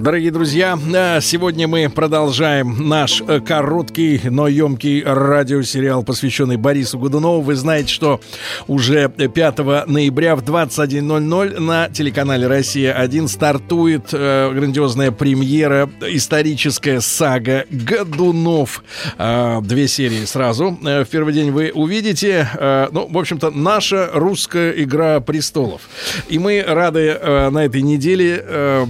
Дорогие друзья, э, сегодня мы продолжаем наш э, короткий, но емкий радиосериал, посвященный Борису Годунову. Вы знаете, что уже 5 ноября в 21.00 на телеканале «Россия-1» стартует э, грандиозная премьера, историческая сага «Годунов». Две серии сразу. В первый день вы увидите. Ну, в общем-то, наша русская «Игра престолов». И мы рады на этой неделе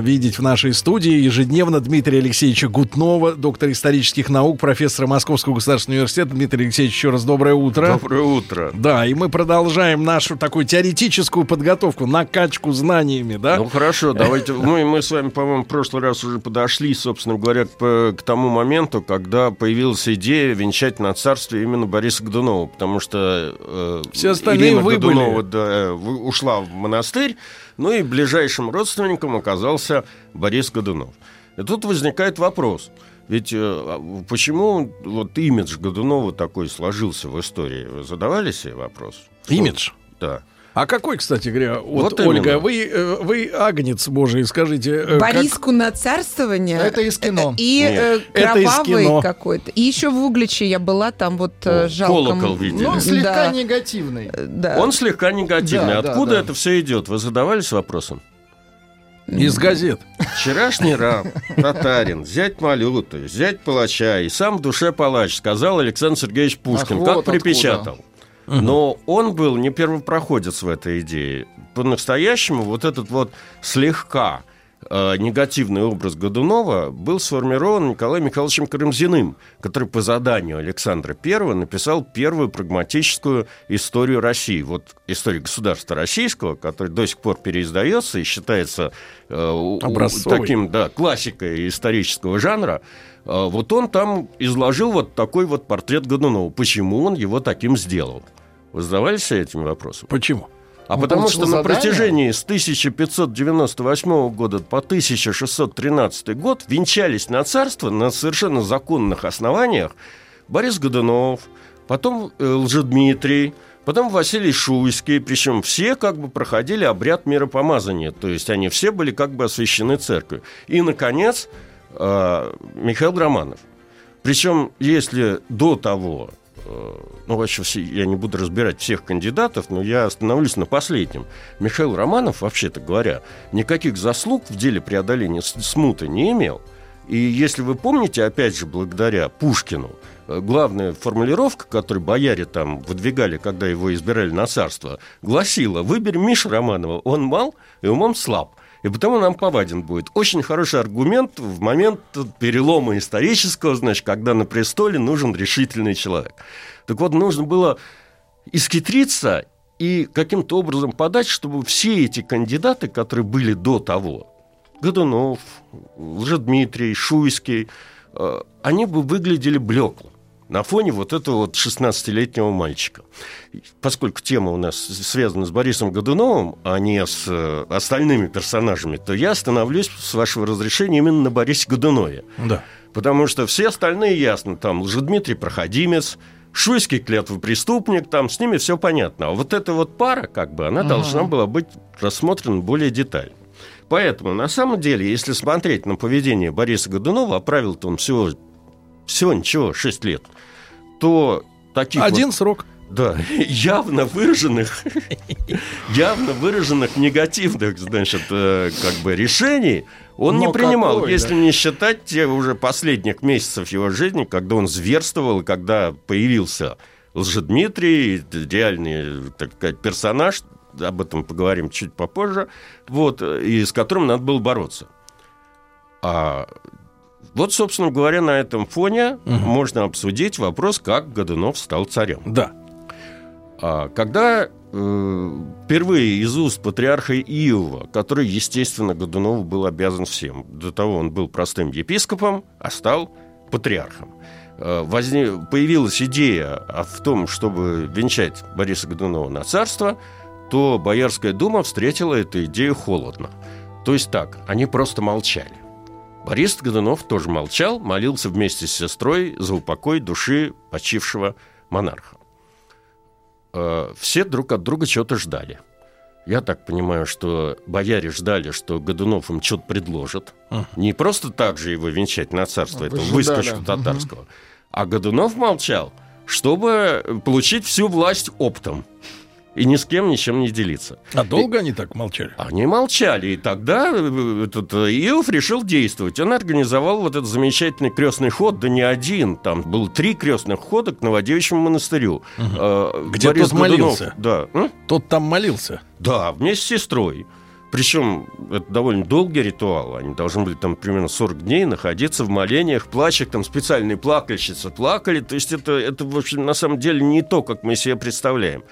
видеть в нашей студии ежедневно Дмитрия Алексеевича Гутнова, доктор исторических наук, профессора Московского государственного университета. Дмитрий Алексеевич, еще раз доброе утро. Доброе утро. Да, и мы продолжаем нашу такую теоретическую подготовку, накачку знаниями, да? Ну хорошо, давайте. Мы, мы с вами, по-моему, в прошлый раз уже подошли, собственно говоря, к, к тому моменту, когда появилась идея венчать на царстве именно Бориса Годунова, потому что э, Все остальные Ирина выбыли. Годунова да, в- ушла в монастырь, ну и ближайшим родственником оказался Борис Годунов. И тут возникает вопрос. Ведь э, почему вот имидж Годунова такой сложился в истории? Вы задавали себе вопрос? Имидж? Да. А какой, кстати говоря, вот, Вот именно. Ольга, вы, э, вы агнец божий, скажите. э, как- Бориску на царствование. Это из кино. И Нет, э, из кровавый какой-то. И еще в Угличе я была, там вот О, жалко. колокол видели. Ну, слегка Да. негативный. Да. Он слегка негативный. Да, да, Откуда да. это все идет? Вы задавались вопросом? Из газет. Вчерашний раб, татарин, взять малюту, взять палача и сам в душе палач, сказал Александр Сергеевич Пушкин, Ах, как вот припечатал. Но он был не первопроходец в этой идее. По-настоящему вот этот вот слегка негативный образ Годунова был сформирован Николаем Михайловичем Карамзиным, который по заданию Александра I написал первую прагматическую историю России. Вот историю государства российского, который до сих пор переиздается и считается э, Образцовый. таким да, классикой исторического жанра. Э, Вот он там изложил вот такой вот портрет Годунова. Почему он его таким сделал? Вы задавались этим вопросом? Почему? А Он потому получил что на протяжении с 1598 года по 1613 год венчались на царство на совершенно законных основаниях Борис Годунов, потом э, Лжедмитрий, потом Василий Шуйский, причем все как бы проходили обряд миропомазания, то есть они все были как бы освящены церковью. И, наконец, э, Михаил Романов. Причем, если до того, ну, вообще, все, я не буду разбирать всех кандидатов, но я остановлюсь на последнем. Михаил Романов, вообще-то говоря, никаких заслуг в деле преодоления смуты не имел. И если вы помните, опять же, благодаря Пушкину, э, главная формулировка, которую бояре там выдвигали, когда его избирали на царство, гласила «Выбери Миша Романова, он мал и умом слаб». И потому нам поваден будет. Очень хороший аргумент в момент перелома исторического, значит, когда на престоле нужен решительный человек. Так вот, нужно было исхитриться и каким-то образом подать, чтобы все эти кандидаты, которые были до того, Годунов, Лжедмитрий, Шуйский, э, они бы выглядели блекло на фоне вот этого вот 16-летнего мальчика. Поскольку тема у нас связана с Борисом Годуновым, а не с э, остальными персонажами, то я остановлюсь, с вашего разрешения, именно на Борисе Годунове. Да. Потому что все остальные ясно. Там Лжедмитрий Проходимец, Шуйский клятвый преступник, там с ними все понятно. А вот эта вот пара, как бы, она должна была быть рассмотрена более детально. Поэтому, на самом деле, если смотреть на поведение Бориса Годунова, а правил-то он всего, всего ничего, 6 лет, то таких вот- Один срок. да, явно выраженных, явно выраженных негативных, значит, э, как бы решений он Но не принимал, какой, если да? не считать те уже последних месяцев его жизни, когда он зверствовал, когда появился Лжедмитрий, реальный, так сказать, персонаж, об этом поговорим чуть попозже, вот, э, и с которым надо было бороться. А вот, собственно говоря, на этом фоне можно обсудить вопрос, как Годунов стал царем. Да. А когда э, впервые из уст патриарха Иова, который, естественно, Годунову был обязан всем. До того он был простым епископом, а стал патриархом. э, возне- появилась идея в том, чтобы венчать Бориса Годунова на царство, то Боярская дума встретила эту идею холодно. То есть так, они просто молчали. Борис Годунов тоже молчал, молился вместе с сестрой за упокой души почившего монарха. Э, Все друг от друга чего-то ждали. Я так понимаю, что бояре ждали, что Годунов им что-то предложит. Не просто так же его венчать на царство, этого Выжидали. выскочку татарского. А Годунов молчал, чтобы получить всю власть оптом. И ни с кем ничем не делиться. А долго они так молчали? Они молчали, и тогда э, этот э, Иов решил действовать. Он организовал вот этот замечательный крестный ход, да не один, там было три крестных хода к Новодевичьему монастырю. Э, Где Борис тот Годунов- молился? Да, М? Тот там молился. да, вместе с сестрой. Причем это довольно долгий ритуал. Они должны были там примерно 40 дней находиться в молениях, плачах, там специальные плакальщицы плакали. То есть это, это в общем, на самом деле не то, как мы себе представляем.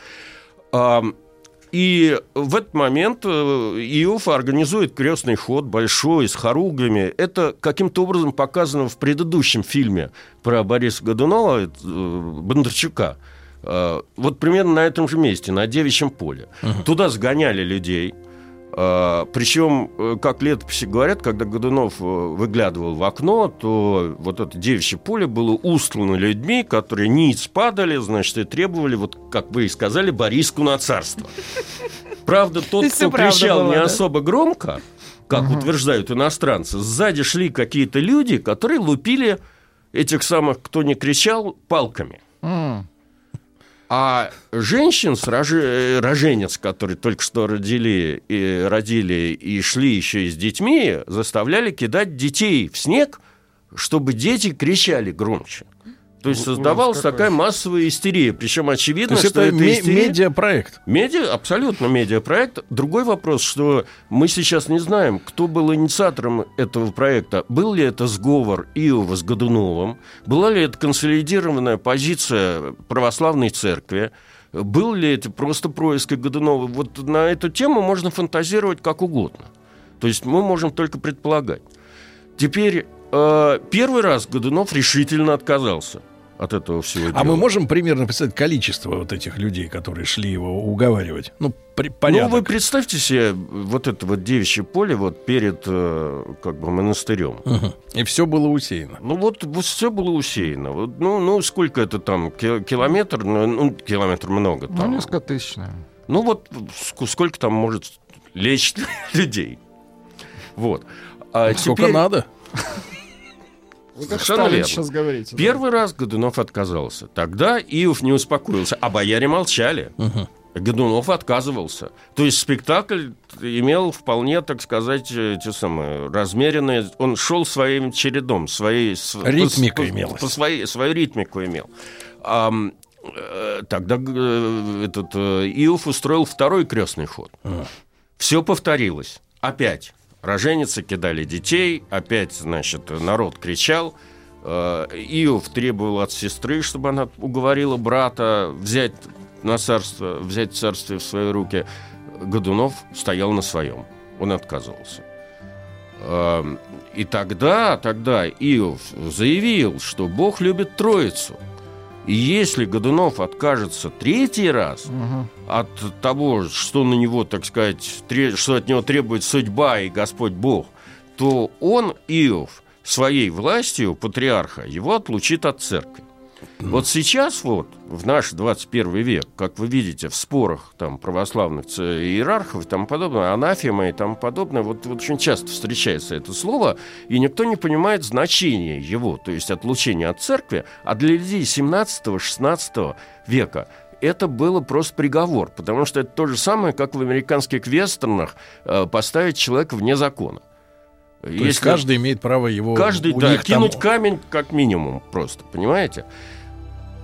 И в этот момент э, Иов организует крестный ход большой, с хоругвями. Это каким-то образом показано в предыдущем фильме про Бориса Годунова, э, Бондарчука. Э, Вот примерно на этом же месте, на Девичьем поле. Туда сгоняли людей. А, Причем, э, как летописи говорят, когда Годунов э, выглядывал в окно, то вот это девичье поле было устлано людьми, которые ниц падали, значит, и требовали, вот как вы и сказали, Бориску на царство. Правда, тот, кто кричал не да? особо громко, как утверждают иностранцы, сзади шли какие-то люди, которые лупили этих самых, кто не кричал, палками. А женщин, с э, роженец, которые только что родили и родили и шли еще и с детьми, заставляли кидать детей в снег, чтобы дети кричали громче. То есть создавалась такая массовая истерия. Причем То очевидно, есть что это ме- истерия... медиапроект. Медиа, абсолютно медиапроект. Другой вопрос, что мы сейчас не знаем, кто был инициатором этого проекта. Был ли это сговор Иова с Годуновым? Была ли это консолидированная позиция православной церкви? Был ли это просто происки Годунова? Вот на эту тему можно фантазировать как угодно. То есть мы можем только предполагать. Теперь э, первый раз Годунов решительно отказался от этого всего А мы можем примерно представить количество вот этих людей, которые шли его уговаривать? Ну, при- Ну, порядок. вы представьте себе вот это вот девичье поле вот перед э, как бы монастырем. Мгм. И все было усеяно. Ну вот, все было усеяно. Вот, ну, ну, сколько это там? Ки- Километр? Ну, ну, километр много Ну, там. несколько тысяч, наверное. Ну вот ск- сколько там может лечь людей. Вот. А Сколько теперь надо? Вы как Совершенно Сталин верно. сейчас говорите. да. Первый раз Годунов отказался. Тогда Иов не успокоился, а бояре молчали. Годунов отказывался. То есть спектакль имел вполне, так сказать, те самые размеренные. Он шел своим чередом, своей с- Ритмика по, своей свою ритмику имел. Э, тогда э, этот э, Иов устроил второй крестный ход. Все повторилось. Опять роженицы кидали детей, опять, значит, народ кричал. Э, Иов требовал от сестры, чтобы она уговорила брата взять на царство, взять царствие в свои руки. Годунов стоял на своем. Он отказывался. Эм, И тогда, тогда Иов заявил, что Бог любит Троицу. И если Годунов откажется третий раз Мгм. От того, что на него, так сказать, что от него требует судьба и Господь Бог, то он, Иов, своей властью патриарха его отлучит от церкви. Вот сейчас вот, в наш 21 век, как вы видите, в спорах там православных иерархов и тому подобное, анафема и тому подобное, вот, вот очень часто встречается это слово, и никто не понимает значения его, то есть отлучения от церкви, а для людей 17-16 века это было просто приговор, потому что это то же самое, как в американских вестернах э, поставить человека вне закона. То есть каждый имеет право его... Каждый, да, них там- кинуть камень как минимум просто, понимаете?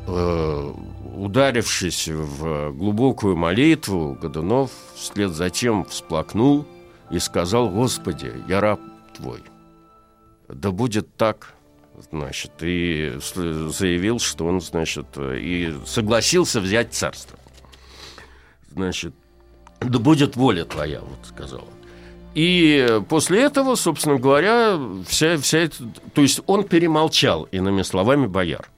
Э, Ударившись в глубокую молитву, Годунов вслед за тем всплакнул и сказал, «Господи, я раб Твой, да будет так». Значит, и заявил, что он, значит, и согласился взять царство. Значит, да будет воля твоя, вот сказал он. И после этого, собственно говоря, вся, вся эта... То есть он перемолчал, иными словами, бояр.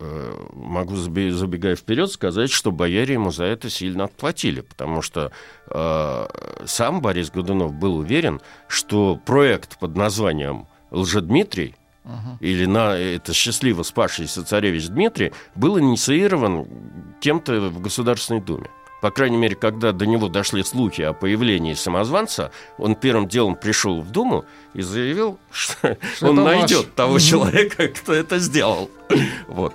Э, Могу, забегая вперед, сказать, что бояре ему за это сильно отплатили, потому что э, сам Борис Годунов был уверен, что проект под названием «Лжедмитрий» или на это счастливо спасшийся царевич Дмитрий был инициирован кем-то в Государственной Думе. По крайней мере, когда до него дошли слухи о появлении самозванца, он первым делом пришел в Думу и заявил, что, Что он ваш. найдет того человека, кто это сделал. Вот.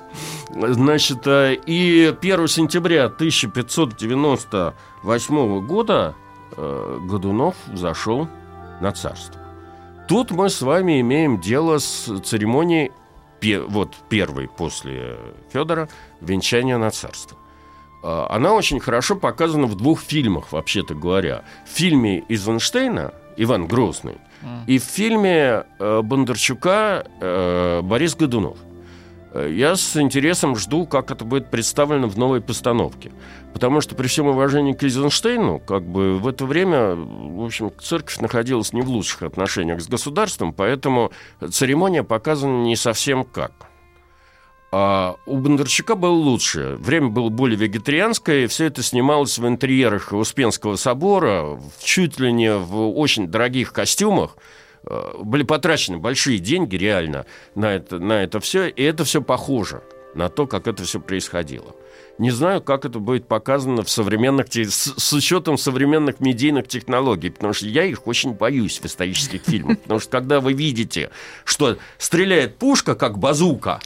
Значит, э, и 1 сентября 1598 года э, Годунов зашел на царство. Тут мы с вами имеем дело с церемонией, вот первой после Федора, венчания на царство. А, Она очень хорошо показана в двух фильмах, вообще-то говоря. В фильме Эйзенштейна «Иван Грозный» и в фильме э, Бондарчука э, «Борис Годунов». Э, Я с интересом жду, как это будет представлено в новой постановке. Потому что при всем уважении к Эйзенштейну, как бы в это время, в общем, церковь находилась не в лучших отношениях с государством, поэтому церемония показана не совсем как. А у Бондарчука было лучше. Время было более вегетарианское, и все это снималось в интерьерах Успенского собора, чуть ли не в очень дорогих костюмах. Э, Были потрачены большие деньги реально на это, на это все, и это все похоже на то, как это все происходило. Не знаю, как это будет показано в современных, с, с учетом современных медийных технологий, потому что я их очень боюсь в исторических фильмах. Потому что когда вы видите, что стреляет пушка, как базука,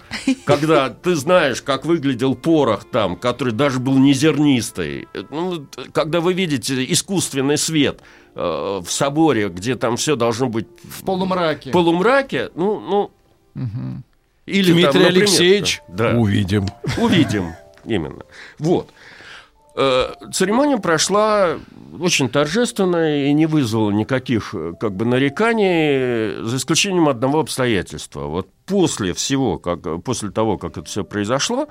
когда ты знаешь, как выглядел порох там, который даже был не зернистый, э, ну, когда вы видите искусственный свет э, в соборе, где там все должно быть В полумраке. в полумраке, ну, ну, или там, Дмитрий например, Алексеевич, да, увидим. увидим, именно. Вот. Э, Церемония прошла очень торжественно и не вызвала никаких э, как бы нареканий, за исключением одного обстоятельства. Вот после всего, как, после того, как это все произошло,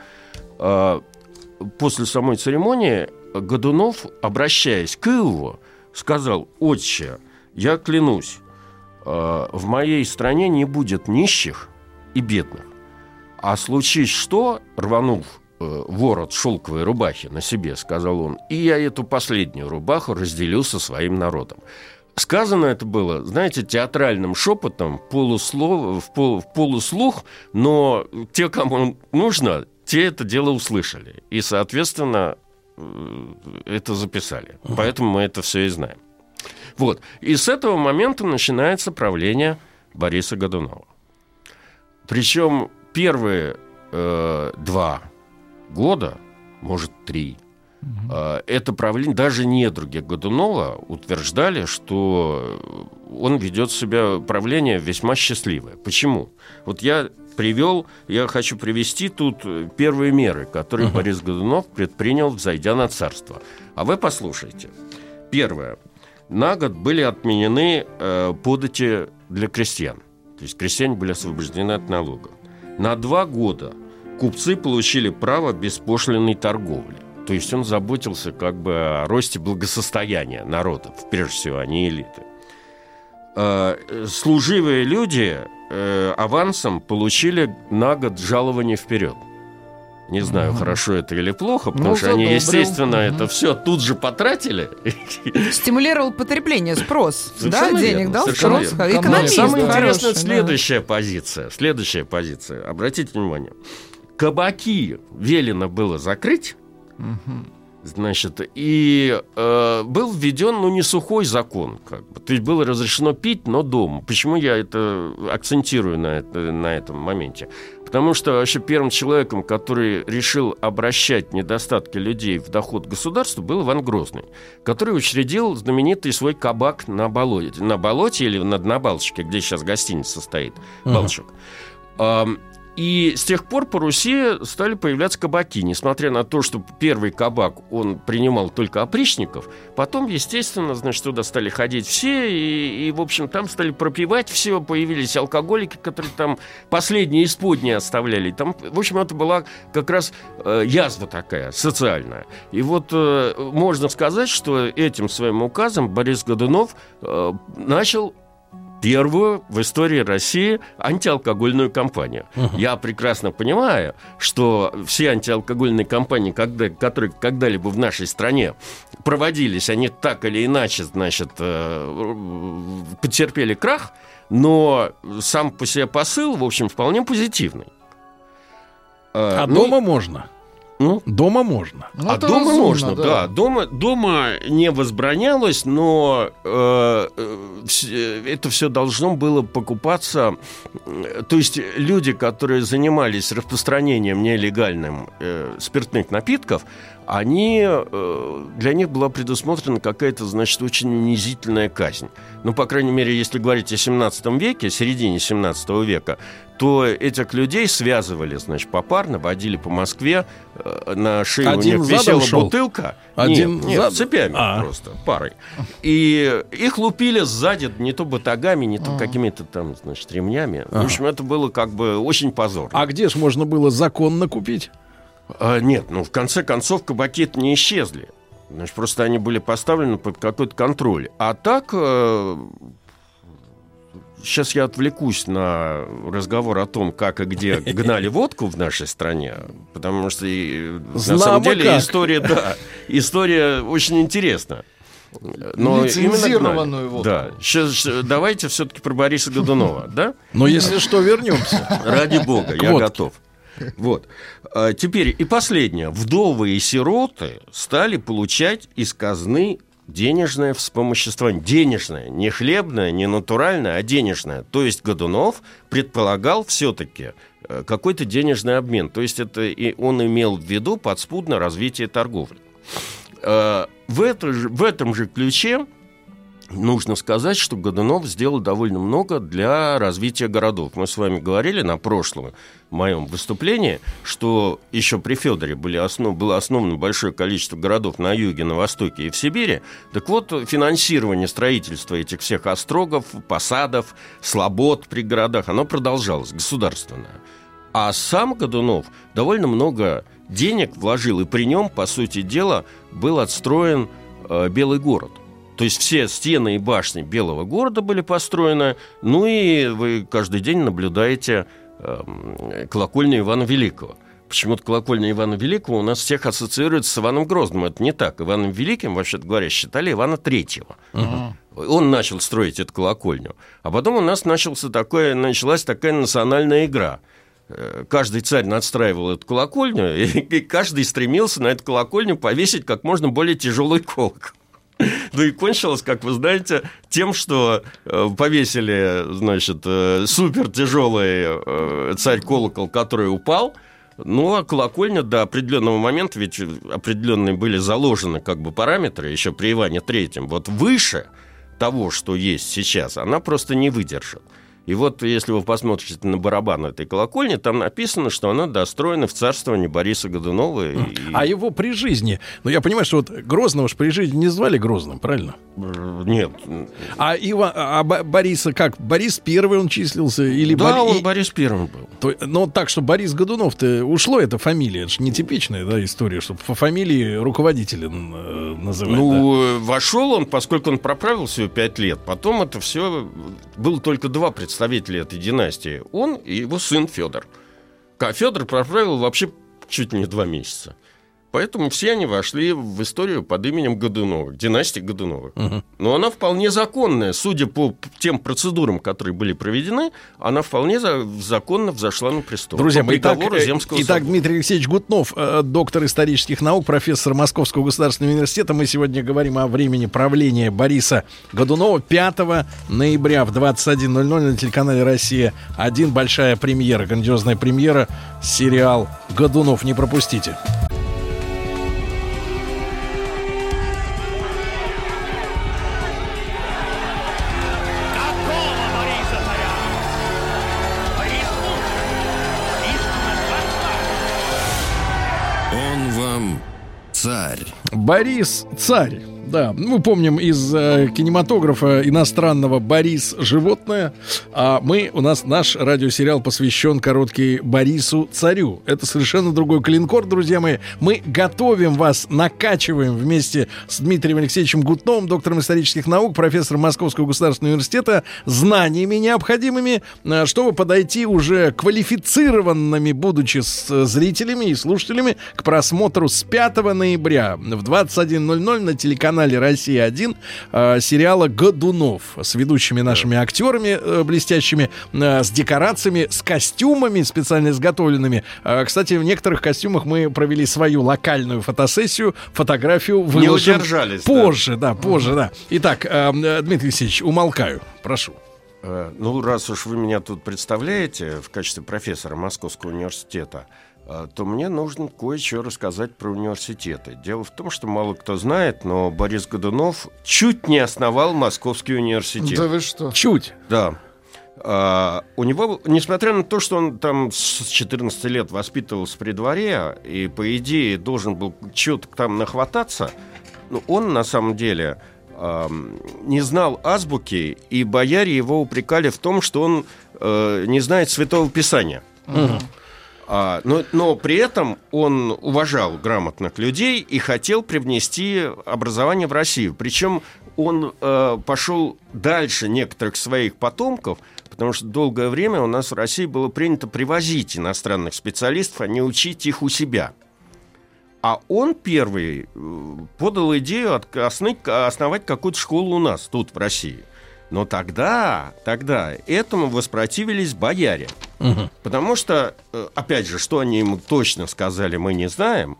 э, после самой церемонии Годунов, обращаясь к Илву, сказал, «Отче, я клянусь, в моей стране не будет нищих и бедных. А случись что, рванув ворот шелковой рубахи на себе, сказал он, и я эту последнюю рубаху разделю со своим народом. Сказано это было, знаете, театральным шепотом, полуслов, в, пол- в полуслух, но те, кому нужно, те это дело услышали. И, соответственно, э, это записали. Поэтому мы это все и знаем. Вот. И с этого момента начинается правление Бориса Годунова. Причем первые э, два года, может, три, э, это правление, даже недруги Годунова утверждали, что он ведет себя, правление весьма счастливое. Почему? Вот я привел, я хочу привести тут э, первые меры, которые Борис Годунов предпринял, взойдя на царство. А вы послушайте. Первое. На год были отменены э, подати для крестьян. То есть крестьяне были освобождены от налогов. На два года купцы получили право беспошлиной торговли. То есть он заботился как бы о росте благосостояния народа, прежде всего, а не элиты. Э, Служивые люди э, авансом получили на год жалование вперед. Не знаю, хорошо это или плохо, потому Ну, что они, естественно, Мгм. это все тут же потратили. Стимулировал потребление, спрос. Совершенно да, денег дал, спрос. Экономист Самое интересное следующая позиция. Следующая позиция. Обратите внимание. Кабаки велено было закрыть. Значит, и э, был введен, ну, не сухой закон, как бы. То есть было разрешено пить, но дома. Почему я это акцентирую на, это, на этом моменте? Потому что вообще первым человеком, который решил обращать недостатки людей в доход государства, был Иван Грозный, который учредил знаменитый свой кабак на болоте, на болоте или на, на Балчике, где сейчас гостиница стоит, Балчук. И с тех пор по Руси стали появляться кабаки. Несмотря на то, что первый кабак, он принимал только опричников, потом, естественно, значит, туда стали ходить все, и, и в общем, там стали пропивать все, появились алкоголики, которые там последние исподние оставляли. Там, в общем, это была как раз э, язва такая, социальная. И вот э, можно сказать, что этим своим указом Борис Годунов э, начал первую в истории России антиалкогольную кампанию. Я прекрасно понимаю, что все антиалкогольные кампании, когда, которые когда-либо в нашей стране проводились, они так или иначе, значит, э, потерпели крах, но сам по себе посыл, в общем, вполне позитивный. Э, А ну, дома можно. Ну, Дома можно. Ну, а дома разумно, можно, да. Дома, дома не возбранялось, но э, э, э, это все должно было покупаться. То есть люди, которые занимались распространением нелегальным э, спиртных напитков, они, э, для них была предусмотрена какая-то, значит, очень унизительная казнь. Ну, по крайней мере, если говорить о 17 веке, середине 17 века, то этих людей связывали, значит, попарно, водили по Москве, э, на шее Один у них висела шел? бутылка. Один нет, нет, цепями А. просто, парой. И их лупили сзади не то батагами, не то какими-то там, значит, ремнями. В общем, это было как бы очень позорно. А где ж можно было законно купить? А, нет, ну в конце концов кабаки не исчезли. Значит, просто они были поставлены под какой-то контроль. А так, сейчас я отвлекусь на разговор о том, как и где гнали водку в нашей стране, потому что и, на самом деле как. история, да, история очень интересна. Но Лицензированную водку. Да. Щас, давайте все-таки про Бориса Годунова, да? Но если что, вернемся. Ради бога, я готов. Вот. А, Теперь и последнее. Вдовы и сироты стали получать из казны денежное вспомоществование. Денежное, не хлебное, не натуральное, а денежное. То есть Годунов предполагал все-таки какой-то денежный обмен. То есть это и он имел в виду подспудно развитие торговли. Э, В, это же- в этом же ключе нужно сказать, что Годунов сделал довольно много для развития городов. Мы с вами говорили на прошлом моем выступлении, что еще при Федоре были основ- было основано большое количество городов на юге, на востоке и в Сибири. Так вот, финансирование строительства этих всех острогов, посадов, слобод при городах, оно продолжалось, государственное. А сам Годунов довольно много денег вложил, и при нем, по сути дела, был отстроен э, Белый город. То есть все стены и башни Белого города были построены, ну и вы каждый день наблюдаете эм, колокольню Ивана Великого. Почему-то колокольня Ивана Великого у нас всех ассоциируется с Иваном Грозным. Это не так. Иваном Великим, вообще говоря, считали Ивана Третьего. Он начал строить эту колокольню. А потом у нас начался такое, началась такая национальная игра. Э, Каждый царь надстраивал эту колокольню, и, и каждый стремился на эту колокольню повесить как можно более тяжелый колокол. Ну и кончилось, как вы знаете, тем, что э, повесили, значит, супер тяжелый царь колокол, который упал. Ну, а колокольня до определенного момента, ведь определенные были заложены как бы параметры еще при Иване Третьем. Вот выше того, что есть сейчас, она просто не выдержит. И вот если вы посмотрите на барабан этой колокольни, там написано, что она достроена в царствовании Бориса Годунова. и- А его при жизни, ну я понимаю, что вот Грозного ж при жизни не звали Грозным, правильно? Нет. А, Ива, а Бо- Бориса как? Борис Первый он числился? Или Да, Бори- он Борис Первым был. То- ну, так что Борис Годунов-то ушло эта фамилия. Это же нетипичная да, история, чтобы по фамилии руководителя э, называть. да. Ну, э, вошел он, поскольку он проправил всего пять лет. Потом это все... Было только два представителя этой династии. Он и его сын Федор. Федор проправил вообще чуть не два месяца. Поэтому все они вошли в историю под именем Годуновых, династии Годуновых. Но она вполне законная. Судя по тем процедурам, которые были проведены, она вполне за- законно взошла на престол. Друзья По итак, э, Земского итак, собора. Дмитрий Алексеевич Гутнов, э, доктор исторических наук, профессор Московского государственного университета. Мы сегодня говорим о времени правления Бориса Годунова 5 ноября в 21.00 на телеканале «Россия». Один большая премьера, грандиозная премьера, сериал «Годунов». Не пропустите. Борис Царь. Да, мы помним из э, кинематографа иностранного Борис животное, а мы у нас наш радиосериал посвящен короткий Борису Царю. Это совершенно другой клинкор, друзья мои. Мы готовим вас, накачиваем вместе с Дмитрием Алексеевичем Гутновым, доктором исторических наук, профессором Московского государственного университета, знаниями необходимыми, э, чтобы подойти уже квалифицированными, будучи с э, зрителями и слушателями, к просмотру с 5 ноября в 21.00 на телеканале «Россия-1» э, сериала «Годунов» с ведущими нашими актерами э, блестящими, э, с декорациями, с костюмами специально изготовленными. Э, Кстати, в некоторых костюмах мы провели свою локальную фотосессию, фотографию Не выложим удержались. да. позже, да, позже, да. Итак, э, Дмитрий Алексеевич, умолкаю, прошу. Ну, раз уж вы меня тут представляете в качестве профессора Московского университета, то мне нужно кое-что рассказать про университеты. Дело в том, что мало кто знает, но Борис Годунов чуть не основал Московский университет. Да вы что? Чуть. Да. А, у него, несмотря на то, что он там с 14 лет воспитывался при дворе и, по идее, должен был что-то там нахвататься, ну, он на самом деле не знал азбуки, и бояре его упрекали в том, что он э, не знает Святого Писания. А, но, но при этом он уважал грамотных людей и хотел привнести образование в Россию. Причем он э, пошел дальше некоторых своих потомков, потому что долгое время у нас в России было принято привозить иностранных специалистов, а не учить их у себя. А он первый э, подал идею основать какую-то школу у нас, тут, в России. Но тогда, тогда этому воспротивились бояре. Потому что, э, опять же, что они ему точно сказали, мы не знаем.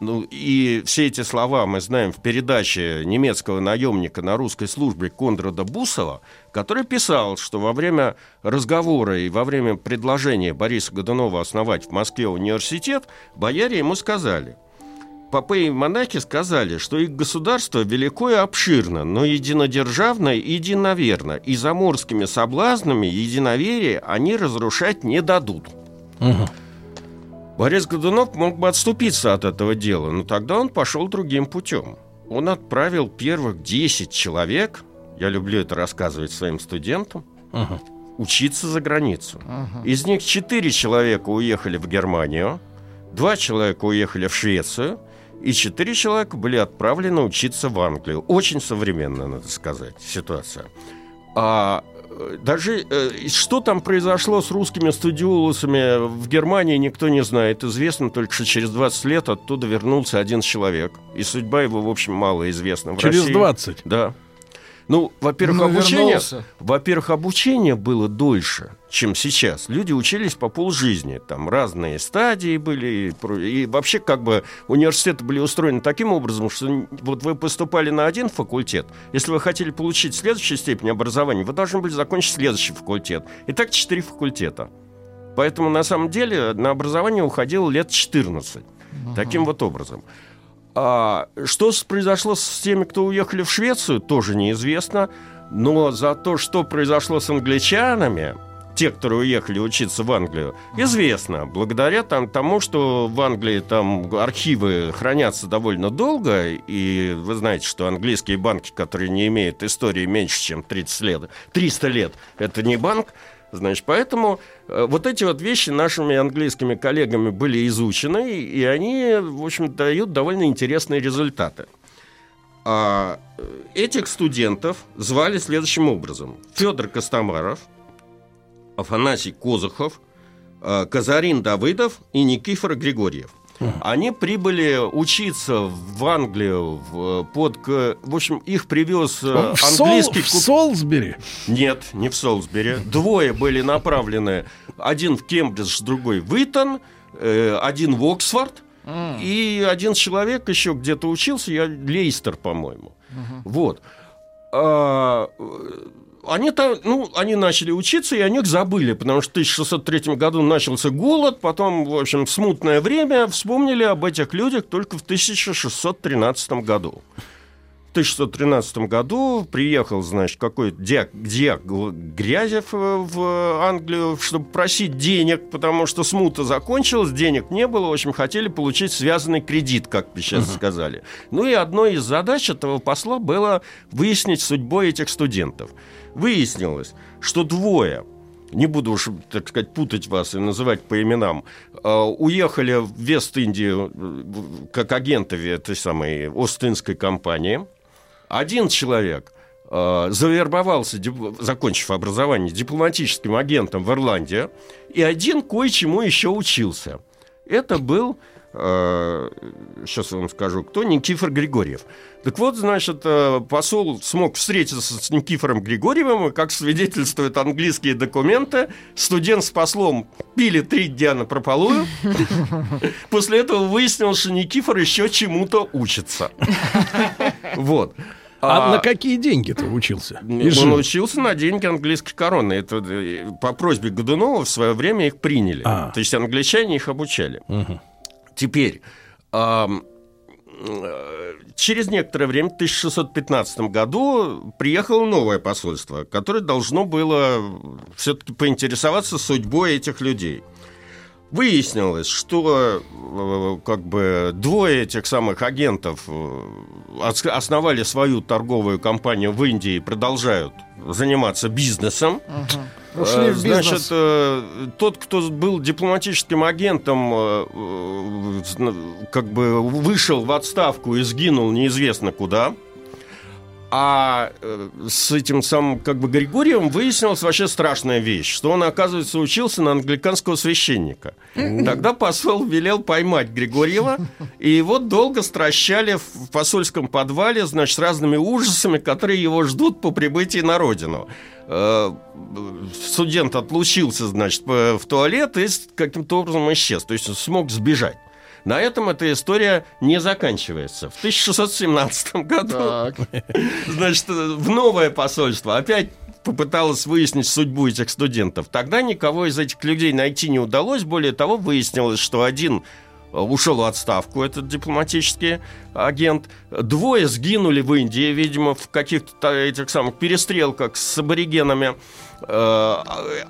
Ну, и все эти слова мы знаем в передаче немецкого наемника на русской службе Конрада Бусова, который писал, что во время разговора и во время предложения Бориса Годунова основать в Москве университет, бояре ему сказали – Попы и монахи сказали, что их государство велико и обширно, но единодержавно и единоверно, и заморскими соблазнами единоверие они разрушать не дадут. Борис Годунов мог бы отступиться от этого дела, но тогда он пошел другим путем. Он отправил первых 10 человек, я люблю это рассказывать своим студентам, учиться за границу. Из них 4 человека уехали в Германию, 2 человека уехали в Швецию, и 4 человека были отправлены учиться в Англию. Очень современно, надо сказать, ситуация. А э, даже э, что там произошло с русскими студиолусами в Германии, никто не знает. Известно только, что через 20 лет оттуда вернулся один человек. И судьба его, в общем, мало известна в Через России. 20. Да. Ну, во-первых, Но обучение, вернулся. во-первых, обучение было дольше, чем сейчас. Люди учились по полжизни, там разные стадии были, и, вообще как бы университеты были устроены таким образом, что вот вы поступали на один факультет, если вы хотели получить следующую степень образования, вы должны были закончить следующий факультет. И так четыре факультета. Поэтому на самом деле на образование уходило лет 14. Таким вот образом. А что произошло с теми, кто уехали в Швецию, тоже неизвестно. Но за то, что произошло с англичанами, те, которые уехали учиться в Англию, известно. Благодаря там, тому, что в Англии там архивы хранятся довольно долго, и вы знаете, что английские банки, которые не имеют истории меньше, чем 30 лет, 300 лет, это не банк, Значит, поэтому э, вот эти вот вещи нашими английскими коллегами были изучены, и и они, в общем, дают довольно интересные результаты. А э, этих студентов звали следующим образом. Федор Костомаров, Афанасий Козухов, э, Казарин Давыдов и Никифор Григорьев. Они прибыли учиться в Англию в, под... В общем, их привез э, В, Сол- английский... в ку- Солсбери. нет, не в Солсбери. Двое были направлены. Один в Кембридж, другой в Итон, э, один в Оксфорд. И один человек еще где-то учился, я Лейстер, по-моему. Вот. А, они там, ну, они начали учиться, и о них забыли, потому что в 1603 году начался голод, потом, в общем, в смутное время вспомнили об этих людях только в 1613 году. В 1613 году приехал, значит, какой-то диак, диак Грязев э, в Англию, чтобы просить денег, потому что смута закончилась, денег не было, в общем, хотели получить связанный кредит, как бы сейчас сказали. Ну и одной из задач этого посла было выяснить судьбу этих студентов. Выяснилось, что двое не буду уж, так сказать, путать вас и называть по именам, э, уехали в Вест-Индию э, как агенты этой самой Ост-Индской компании. Один человек э, завербовался, закончив образование, дипломатическим агентом в Ирландии, и один кое-чему еще учился. Это был, сейчас я вам скажу, кто, Никифор Григорьев. Так вот, значит, э, посол смог встретиться с Никифором Григорьевым, и, как свидетельствуют английские документы, студент с послом пили три дня на прополую. После этого выяснилось, что Никифор еще чему-то учится. Вот. А, на какие деньги-то учился? И Он жил? учился на деньги английской короны. Это э, по просьбе Годунова в свое время их приняли. А. То есть англичане их обучали. Мгм. Теперь, через некоторое время, в 1615 году, приехало новое посольство, которое должно было все-таки поинтересоваться судьбой этих людей. Выяснилось, что э, как бы двое этих самых агентов э, ос- основали свою торговую компанию в Индии и продолжают заниматься бизнесом. Ушли Э, в бизнес. Значит, тот, кто был дипломатическим агентом, как бы вышел в отставку и сгинул неизвестно куда. А э, с этим самым как бы Григорием выяснилась вообще страшная вещь, что он, оказывается, учился на англиканского священника. Тогда посол велел поймать Григорьева, и его долго стращали в посольском подвале, значит, с разными ужасами, которые его ждут по прибытии на родину. Э, Студент отлучился, значит, в туалет и каким-то образом исчез, то есть смог сбежать. На этом эта история не заканчивается. В 1617 году Так. Значит, в новое посольство опять попыталась выяснить судьбу этих студентов. Тогда никого из этих людей найти не удалось. Более того, выяснилось, что один ушел в отставку, этот дипломатический агент. Двое сгинули в Индии, видимо, в каких-то этих самых перестрелках с аборигенами. Э,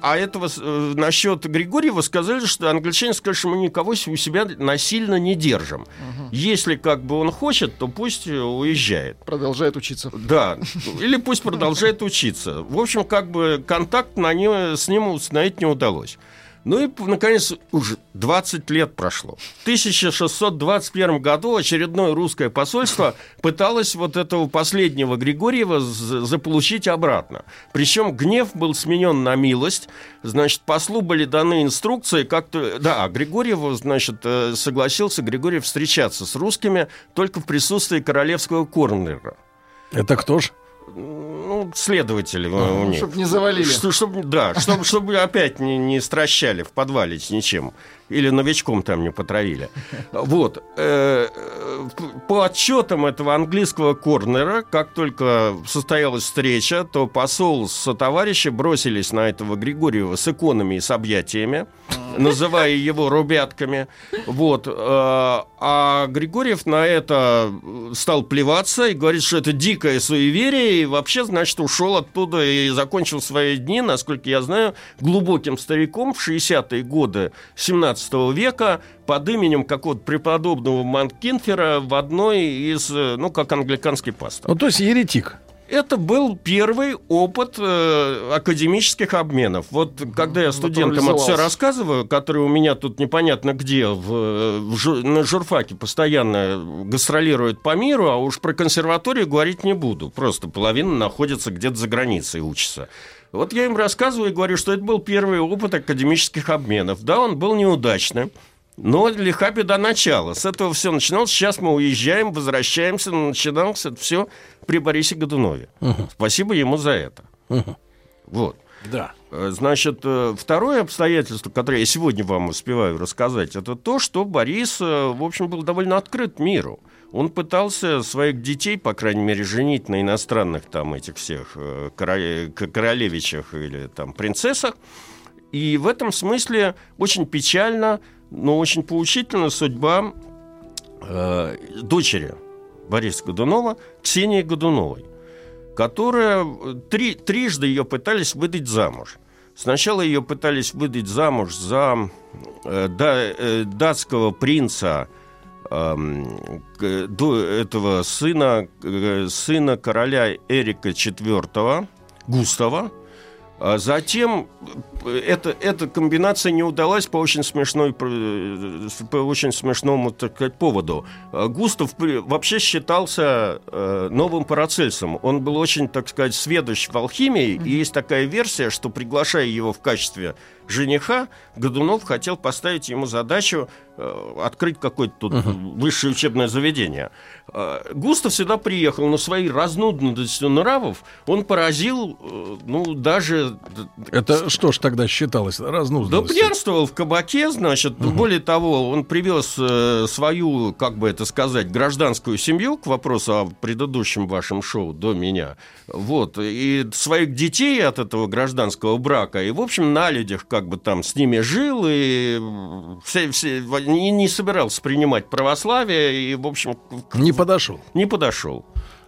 А этого э, насчет Григорьева сказали, что англичане сказали, что мы никого у себя насильно не держим. Если как бы он хочет, то пусть э, уезжает. Продолжает учиться. Да, или пусть продолжает учиться. В общем, как бы контакт на нем, с ним установить не удалось. Ну и, наконец, уже 20 лет прошло. В 1621 году очередное русское посольство пыталось вот этого последнего Григорьева заполучить обратно. Причем гнев был сменен на милость. Значит, послу были даны инструкции, как-то... Да, Григорьев, значит, э, согласился Григорьев встречаться с русскими только в присутствии королевского корнера. Это кто ж? Ну, следователи у них. Чтоб не завалили. Что- чтоб- да, чтобы, чтобы опять не, не стращали в подвале ничем. Или новичком там не потравили. Вот. э, По отчетам этого английского корнера, как только состоялась встреча, то посол со товарища бросились на этого Григорьева с иконами и с объятиями, называя его рубятками. Вот. э, А Григорьев на это стал плеваться и говорит, что это дикое суеверие, и вообще, значит, ушел оттуда и закончил свои дни, насколько я знаю, глубоким стариком в 60-е годы 17 века под именем какого-то преподобного Манкинфера в одной из, э, ну, как англиканский пастор. Ну, то есть еретик. Это был первый опыт э, академических обменов. Вот когда я студентам это все рассказываю, которые у меня тут непонятно где, в, э, в на журфаке постоянно гастролируют по миру, а уж про консерваторию говорить не буду. Просто половина находится где-то за границей, учится. Вот я им рассказываю и говорю, что это был первый опыт академических обменов. Да, он был неудачным. Но лиха беда начала. С этого все начиналось. Сейчас мы уезжаем, возвращаемся. но Начиналось это все при Борисе Годунове. Спасибо ему за это. Вот. Да. Э, Значит, э, второе обстоятельство, которое я сегодня вам успеваю рассказать, это то, что Борис, э, в общем, был довольно открыт миру. Он пытался своих детей, по крайней мере, женить на иностранных там этих всех королевичах или там принцессах. И в этом смысле очень печально, но очень поучительна судьба э, дочери Бориса Годунова Ксенией Годуновой, которая э, три, трижды ее пытались выдать замуж. Сначала ее пытались выдать замуж за э, да, э, датского принца эм, к- до этого сына, э, сына короля Эрика IV Густава. А затем э, эта, эта комбинация не удалась по очень, смешной, э, по очень смешному так сказать, поводу. А Густав вообще считался э, новым Парацельсом. Он был очень, так сказать, сведущ в алхимии, и есть такая версия, что приглашая его в качестве жениха, Годунов хотел поставить ему задачу э, открыть какое-то тут высшее учебное заведение. Э, Густав всегда приехал, но своей разнудностью нравов он поразил, э, ну, даже... Это что ж тогда считалось? Да Разнуздалось. пьянствовал в кабаке, значит. Более того, он привез э, свою, как бы это сказать, гражданскую семью к вопросу о предыдущем вашем шоу до меня. Вот. И своих детей от этого гражданского брака. И, в общем, на людях как бы там с ними жил. И все, все, не, не собирался принимать православие. И, в общем, Не подошел. не подошел.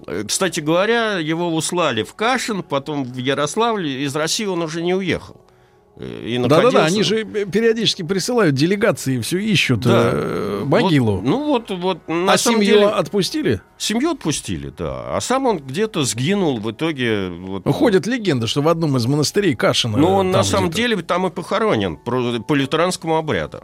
Э, Кстати говоря, его услали в Кашин, потом в Ярославль. Из России он уже не уехал. Э, Да-да-да, они же периодически присылают делегации, все ищут Да. э, могилу. Вот, ну вот, вот на а самом семью деле отпустили? семью отпустили, да. А сам он где-то сгинул в итоге. Вот, Ну, Ходит легенда, что в одном из монастырей Кашина. Но он там на самом деле там и похоронен по лютеранскому обряду.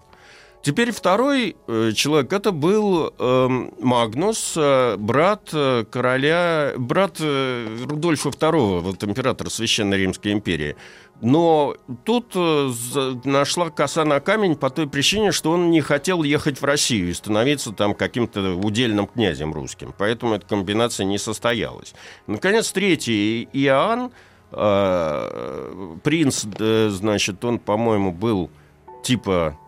Теперь второй э, человек это был эм, Магнус, э, брат э, короля, брат э, Рудольфа II, вот императора Священной Римской империи. Но тут э, нашла коса на камень по той причине, что он не хотел ехать в Россию и становиться там каким-то удельным князем русским. Поэтому эта комбинация не состоялась. Наконец, третий Иоанн, э, принц, э, значит, он, по-моему, был типа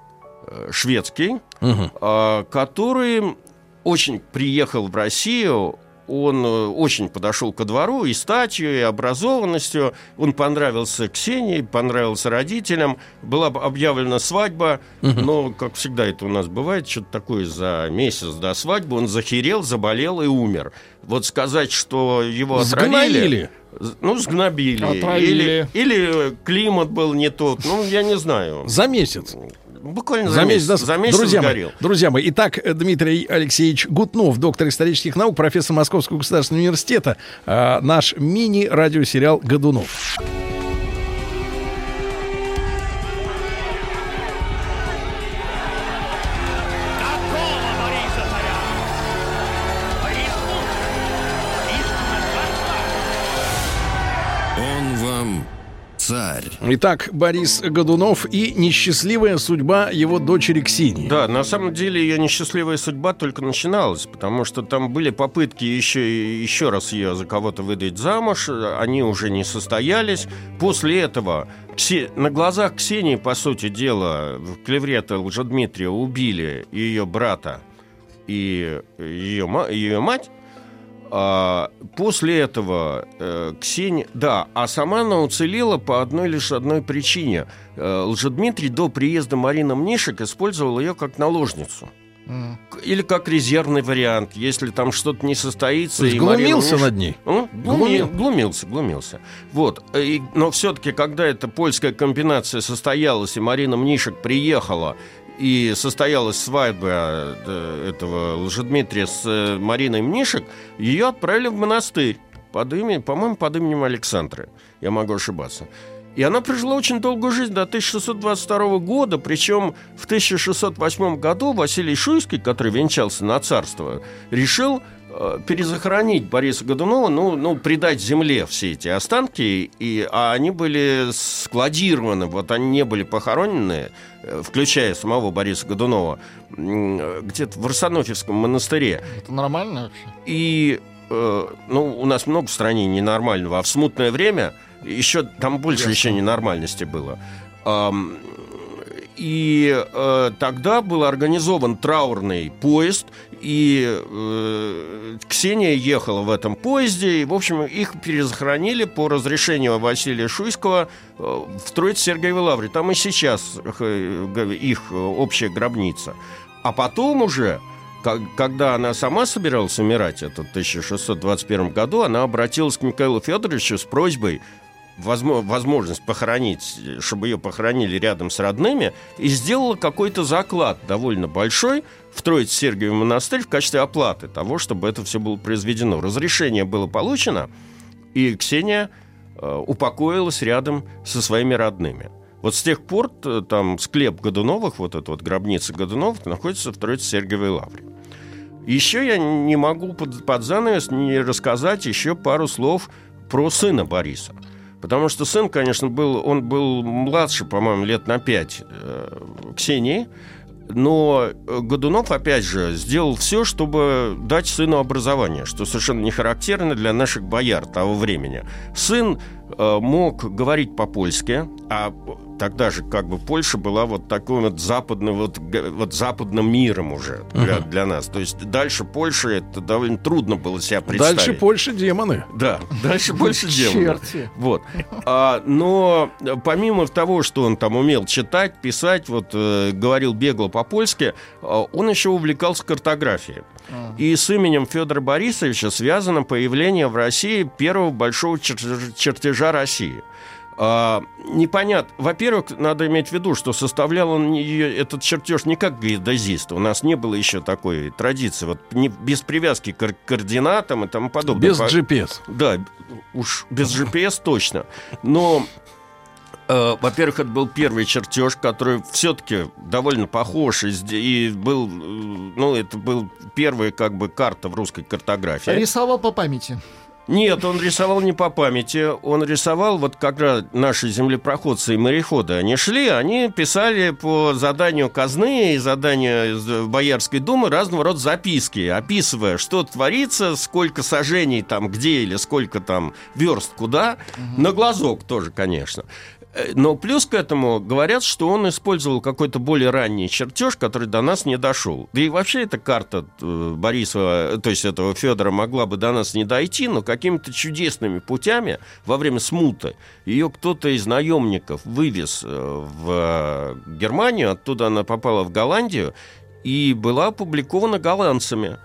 шведский, а, который очень приехал в Россию, он э, очень подошел ко двору и статью, и образованностью. Он понравился Ксении, понравился родителям. Была объявлена свадьба, но, как всегда это у нас бывает, что-то такое за месяц до свадьбы. Он захерел, заболел и умер. Вот сказать, что его отравили... Сгноили. Ну, сгнобили. Отравили. Или, или климат был не тот. Ну, я не знаю. За месяц. Буквально За месяц, до- за месяц друзья, мои, сгорел. друзья мои, итак, э, Дмитрий Алексеевич Гутнов, доктор исторических наук, профессор Московского государственного университета, а, наш мини-радиосериал «Годунов». Итак, Борис Годунов и несчастливая судьба его дочери Ксении. Да, на самом деле ее несчастливая судьба только начиналась, потому что там были попытки еще, еще раз ее за кого-то выдать замуж, они уже не состоялись. После этого Ксе- на глазах Ксении, по сути дела, в клеврета Лжедмитрия убили ее брата и ее, ее мать. А, после этого э, Ксения... Да, а сама она уцелела по одной лишь одной причине. Э, Лжедмитрий до приезда Марины Мнишек использовал ее как наложницу. Или как резервный вариант, если там что-то не состоится. То есть и Марина глумился Мнишек- над ней. Глуми- Глумился, глумился. Вот. И- но все-таки, когда эта польская комбинация состоялась, и Марина Мнишек приехала, и состоялась свадьба э, этого Лжедмитрия с э, Мариной Мнишек, ее отправили в монастырь под именем, по-моему, под именем Александры. Я могу ошибаться. И она прожила очень долгую жизнь до 1622 года, причем в 1608 году Василий Шуйский, который венчался на царство, решил перезахоронить Бориса Годунова, ну, ну, придать земле все эти останки, и, а они были складированы, вот они не были похоронены, э, включая самого Бориса Годунова, э, где-то в Арсенофьевском монастыре. Это нормально вообще? И, э, ну, у нас много в стране ненормального, а в смутное время еще там больше еще ненормальности было. И э, тогда был организован траурный поезд, и э, Ксения ехала в этом поезде, и, в общем, их перезахоронили по разрешению Василия Шуйского э, в Троице-Сергиевой Лавре. Там и сейчас э, их э, общая гробница. А потом уже Как- когда она сама собиралась умирать, это в 1621 году, она обратилась к Михаилу Федоровичу с просьбой возможность похоронить, чтобы ее похоронили рядом с родными, и сделала какой-то заклад довольно большой в Троице-Сергиевый монастырь в качестве оплаты того, чтобы это все было произведено. Разрешение было получено, и Ксения э, упокоилась рядом со своими родными. Вот с тех пор т- там склеп Годуновых, вот эта вот гробница Годуновых, находится в Троице-Сергиевой лавре. Еще я не могу под, под занавес не рассказать еще пару слов про сына Бориса. Потому что сын, конечно, был, он был младше, по-моему, лет на пять э, Ксении, но э, Годунов, опять же, сделал все, чтобы дать сыну образование, что совершенно не характерно для наших бояр того времени. Сын мог говорить по-польски, а тогда же как бы Польша была вот такой вот западным, вот, вот западным миром уже для, для нас. То есть дальше Польши это довольно трудно было себя представить. Дальше Польша демоны. Да, дальше больше демонов. Черти. Вот. А, но э, помимо того, что он там умел читать, писать, вот э, говорил бегло по-польски, э, он еще увлекался картографией. И с именем Федора Борисовича связано появление в России первого большого чертежа, чертежа России. А, непонятно. Во-первых, надо иметь в виду, что составлял он ее, этот чертеж не как геодезист. У нас не было еще такой традиции, вот не, без привязки к ко- координатам и тому подобное. Без GPS. да, уж без GPS точно. Но, э, во-первых, это был первый чертеж, который все-таки довольно похож и, и был, э, ну, это был первая как бы карта в русской картографии. Рисовал по памяти. Нет, он рисовал не по памяти. Он рисовал, вот когда наши землепроходцы и мореходы, они шли, они писали по заданию казны и заданию из Боярской думы разного рода записки, описывая, что творится, сколько сажений там где или сколько там верст куда. На глазок тоже, конечно. Э, Но плюс к этому говорят, что он использовал какой-то более ранний чертеж, который до нас не дошел. Да и вообще эта карта э, Борисова, э, то есть этого Федора, могла бы до нас не дойти, но какими-то чудесными путями во время смуты ее кто-то из наемников вывез э, в Германию, оттуда она попала в Голландию и была опубликована голландцами.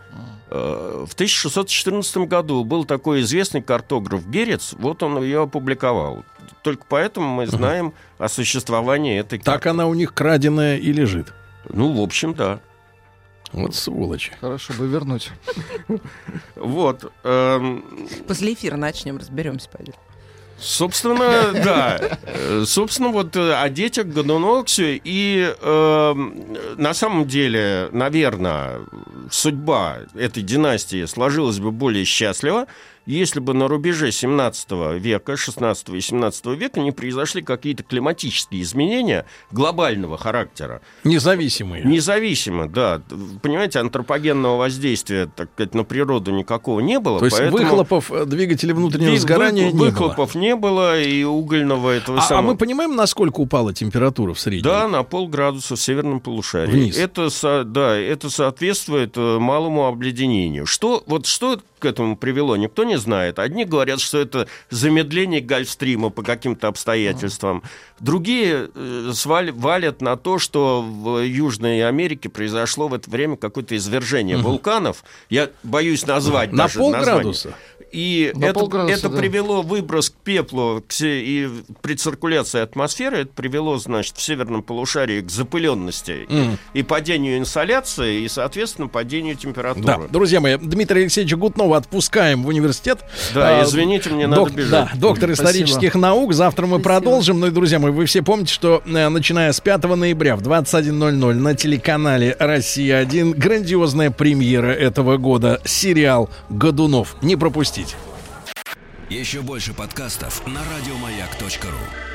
Э, В 1614 году был такой известный картограф Герец, вот он ее опубликовал. Только поэтому мы знаем о существовании этой Так карты. она у них краденая и лежит. Ну, в общем, да. Вот сволочи. Хорошо бы вернуть. Вот. эм, После эфира начнем, разберемся, пойдем. Собственно, да. Э, Собственно, вот э, о детях Годуноксе. И эм, на самом деле, наверное, судьба этой династии сложилась бы более счастливо, если бы на рубеже 17 века, 16 и 17 века не произошли какие-то климатические изменения глобального характера. Независимые. Независимо, да. Понимаете, антропогенного воздействия, так сказать, на природу никакого не было. То есть выхлопов э, двигателя внутреннего Ви- сгорания вы- не было. выхлопов не было, и угольного этого А, а самого. мы понимаем, насколько упала температура в среднем? Да, на полградуса в северном полушарии. Вниз. Это, да, это соответствует э, малому обледенению. Что, вот что к этому привело, никто не знает. Одни говорят, что это замедление гольфстрима по каким-то обстоятельствам. Другие э, свали- валят на то, что в Южной Америке произошло в это время какое-то извержение вулканов. Я боюсь назвать На даже название. полградуса? И На это, полградуса, это да. привело выброс к пеплу к и при циркуляции атмосферы, это привело, значит, в северном полушарии к запыленности Мгм. и падению инсоляции, и, соответственно, падению температуры. Да, друзья мои, Дмитрия Алексеевича Гутнова отпускаем в университет. Да, А, извините, мне Док- надо бежать. Да, доктор Спасибо. исторических наук. Завтра мы Спасибо. продолжим. Ну и, друзья мои, вы все помните, что э, начиная с 5 ноября в 21.00 на телеканале «Россия-1» грандиозная премьера этого года. Сериал «Годунов». Не пропустите. Еще больше подкастов на радиомаяк.ру.